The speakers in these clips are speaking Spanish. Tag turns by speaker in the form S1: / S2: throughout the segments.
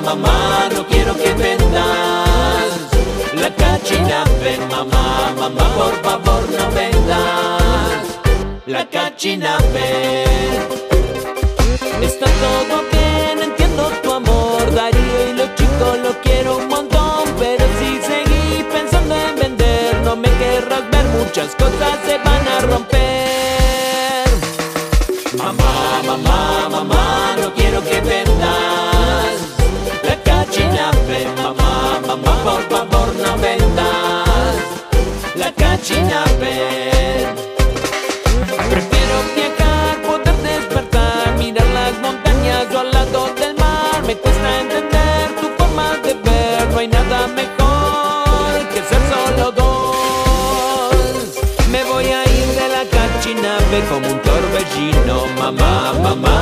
S1: mamá, no quiero que vendas la cachinape, mamá, mamá, por favor no vendas la cachinape. Está todo bien, entiendo tu amor, Darío y los chicos lo quiero un montón, pero si seguí pensando en vender, no me querrás ver, muchas cosas se van a romper. Mamá, mamá, mamá, por favor no vendas la cachinape. Prefiero viajar, poder despertar, mirar las montañas o al lado del mar. Me cuesta entender tu forma de ver, no hay nada mejor que ser solo dos. Me voy a ir de la cachinape como un torbellino, mamá, mamá.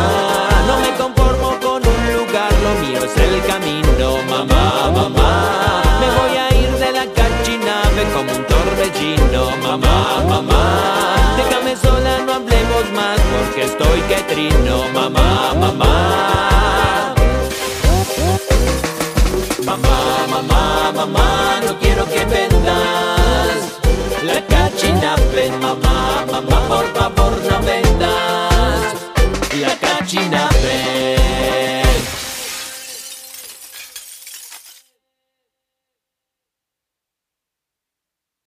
S1: No me conformo con un lugar, lo mío es el camino, mamá. Como un torbellino, mamá, mamá. Déjame sola, no hablemos más porque estoy que trino, mamá, mamá. Mamá, mamá, mamá, no quiero que vendas la cachinape, mamá, mamá, por favor no vendas